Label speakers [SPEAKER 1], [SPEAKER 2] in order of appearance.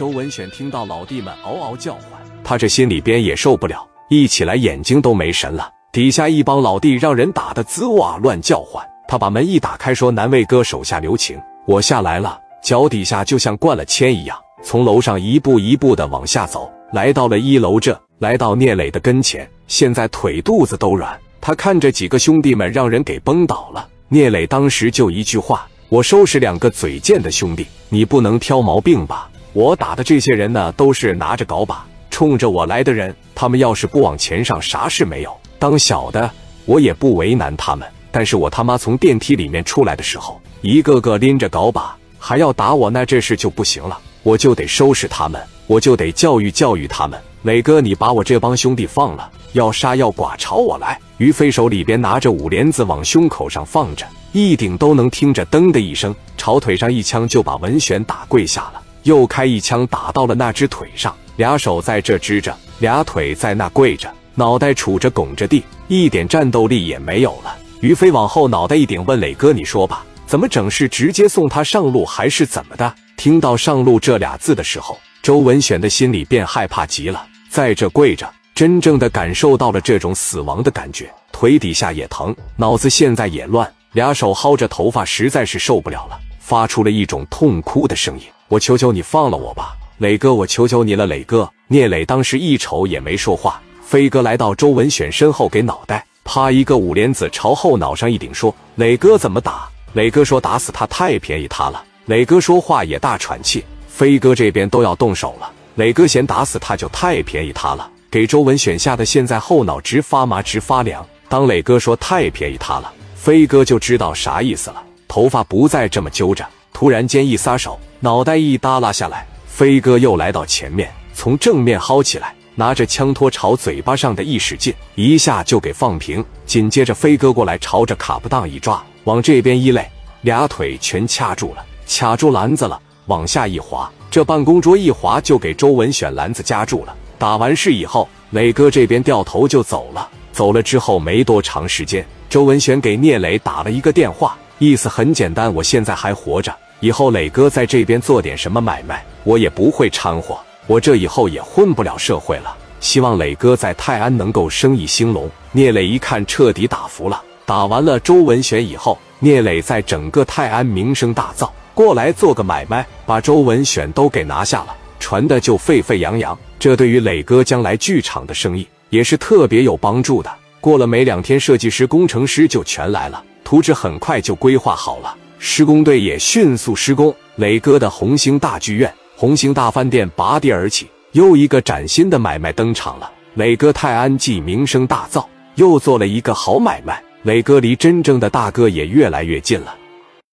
[SPEAKER 1] 周文选听到老弟们嗷嗷叫唤，他这心里边也受不了，一起来眼睛都没神了。底下一帮老弟让人打得滋哇乱叫唤，他把门一打开，说：“南魏哥手下留情，我下来了。”脚底下就像灌了铅一样，从楼上一步一步的往下走，来到了一楼这，来到聂磊的跟前，现在腿肚子都软。他看着几个兄弟们让人给崩倒了，聂磊当时就一句话：“我收拾两个嘴贱的兄弟，你不能挑毛病吧？我打的这些人呢，都是拿着镐把冲着我来的人，他们要是不往前上，啥事没有。当小的我也不为难他们，但是我他妈从电梯里面出来的时候，一个个拎着镐把。”还要打我，那这事就不行了。我就得收拾他们，我就得教育教育他们。磊哥，你把我这帮兄弟放了，要杀要剐，朝我来。于飞手里边拿着五连子往胸口上放着，一顶都能听着噔的一声，朝腿上一枪就把文选打跪下了，又开一枪打到了那只腿上，俩手在这支着，俩腿在那跪着，脑袋杵着拱着地，一点战斗力也没有了。于飞往后脑袋一顶，问磊哥，你说吧。怎么整？是直接送他上路，还是怎么的？听到“上路”这俩字的时候，周文选的心里便害怕极了，在这跪着，真正的感受到了这种死亡的感觉，腿底下也疼，脑子现在也乱，俩手薅着头发，实在是受不了了，发出了一种痛哭的声音：“我求求你放了我吧，磊哥，我求求你了，磊哥！”聂磊当时一瞅也没说话，飞哥来到周文选身后，给脑袋啪一个五连子朝后脑上一顶，说：“磊哥怎么打？”磊哥说：“打死他太便宜他了。”磊哥说话也大喘气。飞哥这边都要动手了，磊哥嫌打死他就太便宜他了，给周文选吓得现在后脑直发麻直发凉。当磊哥说太便宜他了，飞哥就知道啥意思了，头发不再这么揪着，突然间一撒手，脑袋一耷拉下来，飞哥又来到前面，从正面薅起来，拿着枪托朝嘴巴上的一使劲，一下就给放平。紧接着飞哥过来朝着卡布当一抓。往这边一勒，俩腿全掐住了，卡住篮子了，往下一滑，这办公桌一滑就给周文选篮子夹住了。打完事以后，磊哥这边掉头就走了。走了之后没多长时间，周文选给聂磊打了一个电话，意思很简单：我现在还活着，以后磊哥在这边做点什么买卖，我也不会掺和，我这以后也混不了社会了。希望磊哥在泰安能够生意兴隆。聂磊一看，彻底打服了。打完了周文选以后，聂磊在整个泰安名声大噪，过来做个买卖，把周文选都给拿下了，传的就沸沸扬扬。这对于磊哥将来剧场的生意也是特别有帮助的。过了没两天，设计师、工程师就全来了，图纸很快就规划好了，施工队也迅速施工。磊哥的红星大剧院、红星大饭店拔地而起，又一个崭新的买卖登场了。磊哥泰安记名声大噪，又做了一个好买卖。磊哥离真正的大哥也越来越近了。